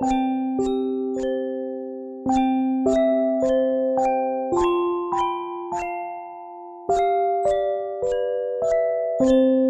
you